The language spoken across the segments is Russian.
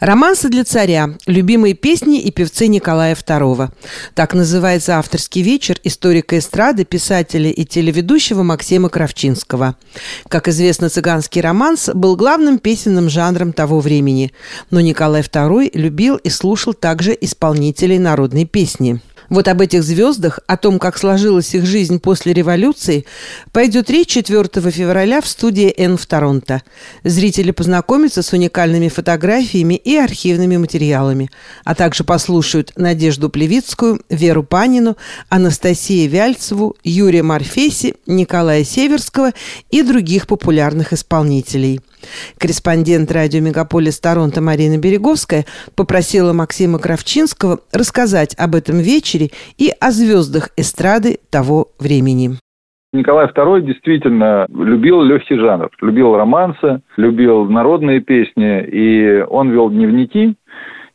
Романсы для царя. Любимые песни и певцы Николая II. Так называется авторский вечер историка эстрады, писателя и телеведущего Максима Кравчинского. Как известно, цыганский романс был главным песенным жанром того времени. Но Николай II любил и слушал также исполнителей народной песни. Вот об этих звездах, о том, как сложилась их жизнь после революции, пойдет речь 4 февраля в студии «Н» в Торонто. Зрители познакомятся с уникальными фотографиями и архивными материалами, а также послушают Надежду Плевицкую, Веру Панину, Анастасию Вяльцеву, Юрия Марфеси, Николая Северского и других популярных исполнителей. Корреспондент радио «Мегаполис Торонто» Марина Береговская попросила Максима Кравчинского рассказать об этом вечере и о звездах эстрады того времени. Николай II действительно любил легкий жанр, любил романсы, любил народные песни, и он вел дневники,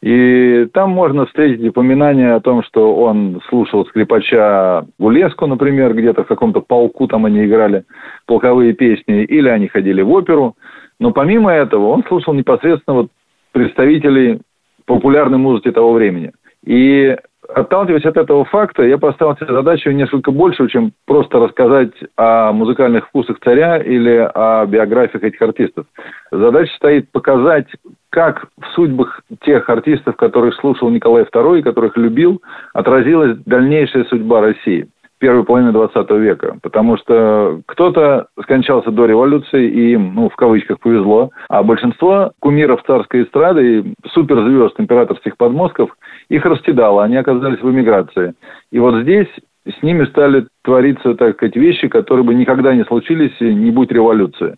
и там можно встретить упоминания о том, что он слушал скрипача Гулеску, например, где-то в каком-то полку там они играли полковые песни, или они ходили в оперу. Но помимо этого он слушал непосредственно вот представителей популярной музыки того времени. И отталкиваясь от этого факта, я поставил себе задачу несколько большую, чем просто рассказать о музыкальных вкусах царя или о биографиях этих артистов. Задача стоит показать, как в судьбах тех артистов, которых слушал Николай II и которых любил, отразилась дальнейшая судьба России первой половины 20 века, потому что кто-то скончался до революции, и им, ну, в кавычках, повезло, а большинство кумиров царской эстрады и суперзвезд императорских подмостков их растидало, они оказались в эмиграции. И вот здесь с ними стали твориться, так сказать, вещи, которые бы никогда не случились, не будь революции.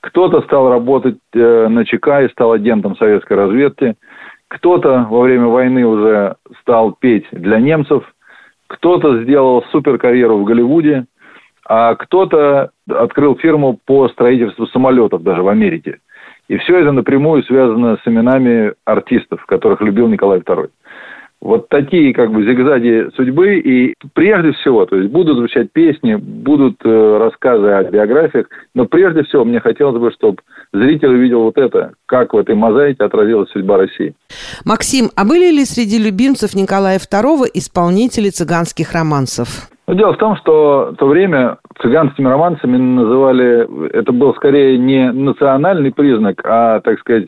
Кто-то стал работать э, на ЧК и стал агентом советской разведки, кто-то во время войны уже стал петь для немцев, кто-то сделал суперкарьеру в Голливуде, а кто-то открыл фирму по строительству самолетов даже в Америке. И все это напрямую связано с именами артистов, которых любил Николай II вот такие как бы зигзаги судьбы. И прежде всего, то есть будут звучать песни, будут э, рассказы о биографиях, но прежде всего мне хотелось бы, чтобы зритель увидел вот это, как в этой мозаике отразилась судьба России. Максим, а были ли среди любимцев Николая II исполнители цыганских романсов? Ну, дело в том, что в то время цыганскими романсами называли, это был скорее не национальный признак, а, так сказать,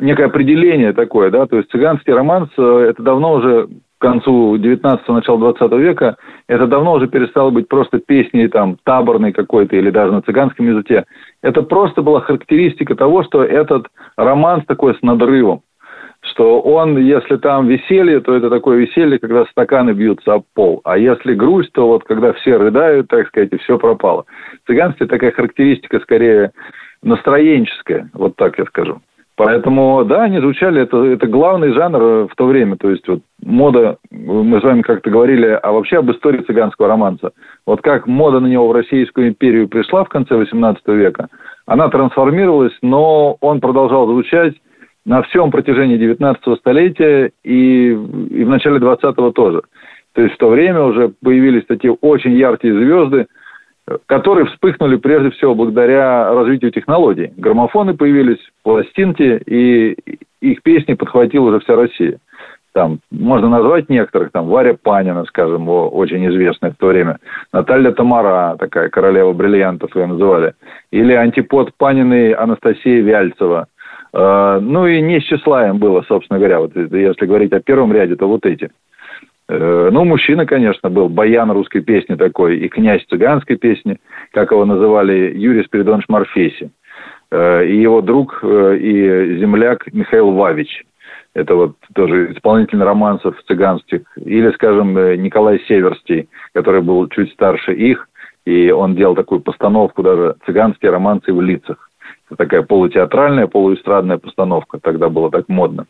некое определение такое, да, то есть цыганский романс, э, это давно уже к концу 19-го, начала 20 века, это давно уже перестало быть просто песней там таборной какой-то или даже на цыганском языке. Это просто была характеристика того, что этот романс такой с надрывом что он, если там веселье, то это такое веселье, когда стаканы бьются об пол. А если грусть, то вот когда все рыдают, так сказать, и все пропало. В цыганстве такая характеристика скорее настроенческая, вот так я скажу. Поэтому, да, они звучали, это, это главный жанр в то время. То есть, вот мода, мы с вами как-то говорили, а вообще об истории цыганского романса. Вот как мода на него в Российскую империю пришла в конце XVIII века, она трансформировалась, но он продолжал звучать на всем протяжении 19 столетия и, и в начале 20-го тоже. То есть в то время уже появились такие очень яркие звезды, которые вспыхнули прежде всего благодаря развитию технологий. Граммофоны появились, пластинки, и их песни подхватила уже вся Россия. Там можно назвать некоторых, там Варя Панина, скажем, очень известная в то время, Наталья Тамара, такая королева бриллиантов ее называли, или антипод Паниной Анастасия Вяльцева. Э, ну и не с числа им было, собственно говоря, вот если говорить о первом ряде, то вот эти – ну, мужчина, конечно, был баян русской песни такой и князь цыганской песни, как его называли, Юрий Спиридонович Марфеси. Э, и его друг э, и земляк Михаил Вавич. Это вот тоже исполнитель романсов цыганских. Или, скажем, Николай Северстий, который был чуть старше их, и он делал такую постановку даже «Цыганские романсы в лицах». Это такая полутеатральная, полуэстрадная постановка. Тогда было так модно.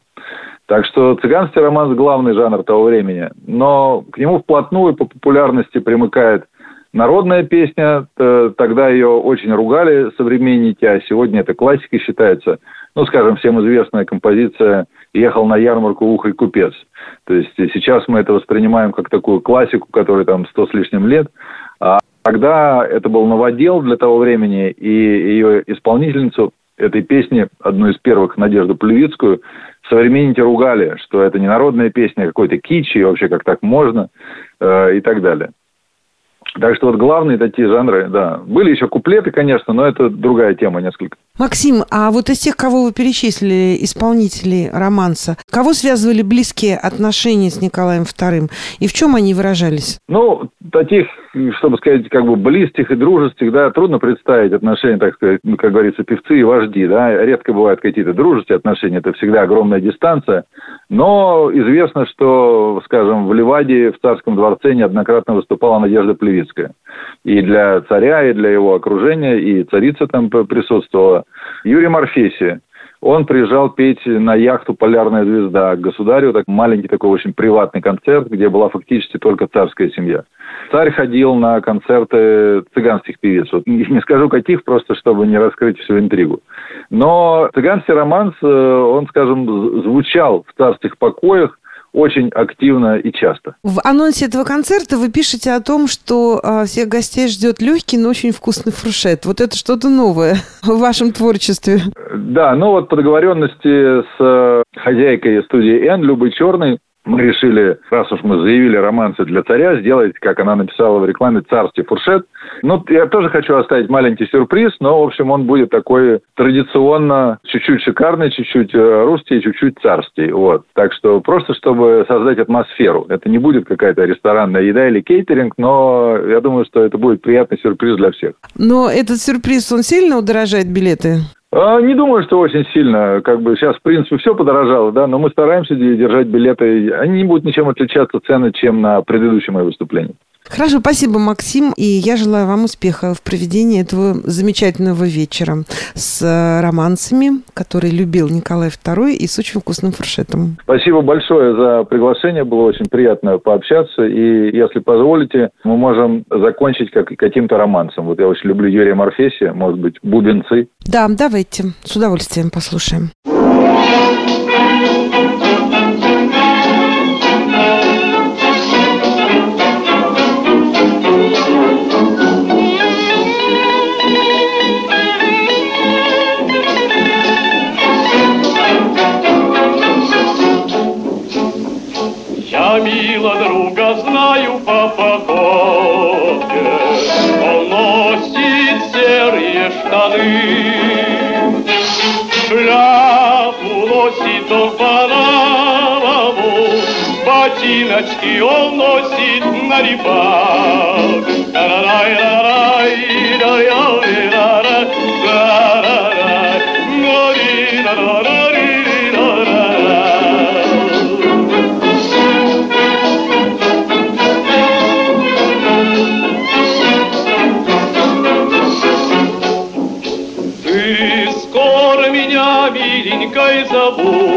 Так что цыганский романс – главный жанр того времени. Но к нему вплотную по популярности примыкает народная песня. Тогда ее очень ругали современники, а сегодня это классикой считается. Ну, скажем, всем известная композиция «Ехал на ярмарку ухой купец». То есть сейчас мы это воспринимаем как такую классику, которой там сто с лишним лет. А тогда это был новодел для того времени, и ее исполнительницу этой песни, одну из первых, Надежду Плевицкую, современники ругали, что это не народная песня, а какой-то кич, и вообще как так можно, э, и так далее. Так что вот главные такие жанры, да. Были еще куплеты, конечно, но это другая тема несколько. Максим, а вот из тех, кого вы перечислили, исполнителей романса, кого связывали близкие отношения с Николаем II и в чем они выражались? Ну, таких, чтобы сказать, как бы близких и дружеских, да, трудно представить отношения, так сказать, ну, как говорится, певцы и вожди, да. Редко бывают какие-то дружеские отношения, это всегда огромная дистанция. Но известно, что, скажем, в Ливаде в царском дворце неоднократно выступала Надежда Плевицкая. И для царя, и для его окружения, и царица там присутствовала. Юрий Морфеси, он приезжал петь на яхту «Полярная звезда» к государю, так маленький такой очень приватный концерт, где была фактически только царская семья. Царь ходил на концерты цыганских певиц. Вот не скажу каких, просто чтобы не раскрыть всю интригу. Но цыганский романс, э, он, скажем, звучал в царских покоях очень активно и часто. В анонсе этого концерта вы пишете о том, что э, всех гостей ждет легкий, но очень вкусный фуршет. Вот это что-то новое в вашем творчестве. Да, ну вот по договоренности с э, хозяйкой студии «Н» Любой Черной мы решили, раз уж мы заявили романсы для царя, сделать, как она написала в рекламе, царский фуршет. Ну, я тоже хочу оставить маленький сюрприз, но, в общем, он будет такой традиционно чуть-чуть шикарный, чуть-чуть э, русский, чуть-чуть царский. Вот. Так что просто, чтобы создать атмосферу. Это не будет какая-то ресторанная еда или кейтеринг, но я думаю, что это будет приятный сюрприз для всех. Но этот сюрприз, он сильно удорожает билеты? А, не думаю, что очень сильно. Как бы сейчас, в принципе, все подорожало, да, но мы стараемся держать билеты. Они не будут ничем отличаться цены, чем на предыдущем моем выступлении. Хорошо, спасибо, Максим. И я желаю вам успеха в проведении этого замечательного вечера с э, романсами, которые любил Николай II и с очень вкусным фуршетом. Спасибо большое за приглашение. Было очень приятно пообщаться. И, если позволите, мы можем закончить как, каким-то романсом. Вот я очень люблю Юрия Морфесия, может быть, «Бубенцы». Да, давайте. С удовольствием послушаем. Ботиночки он носит на рыбак. Ты Boo!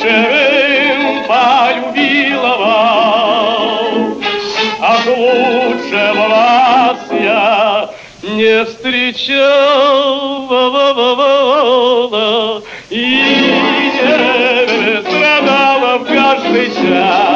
живым полюбила вас, От лучшего вас я не встречал, и не страдала в каждый час.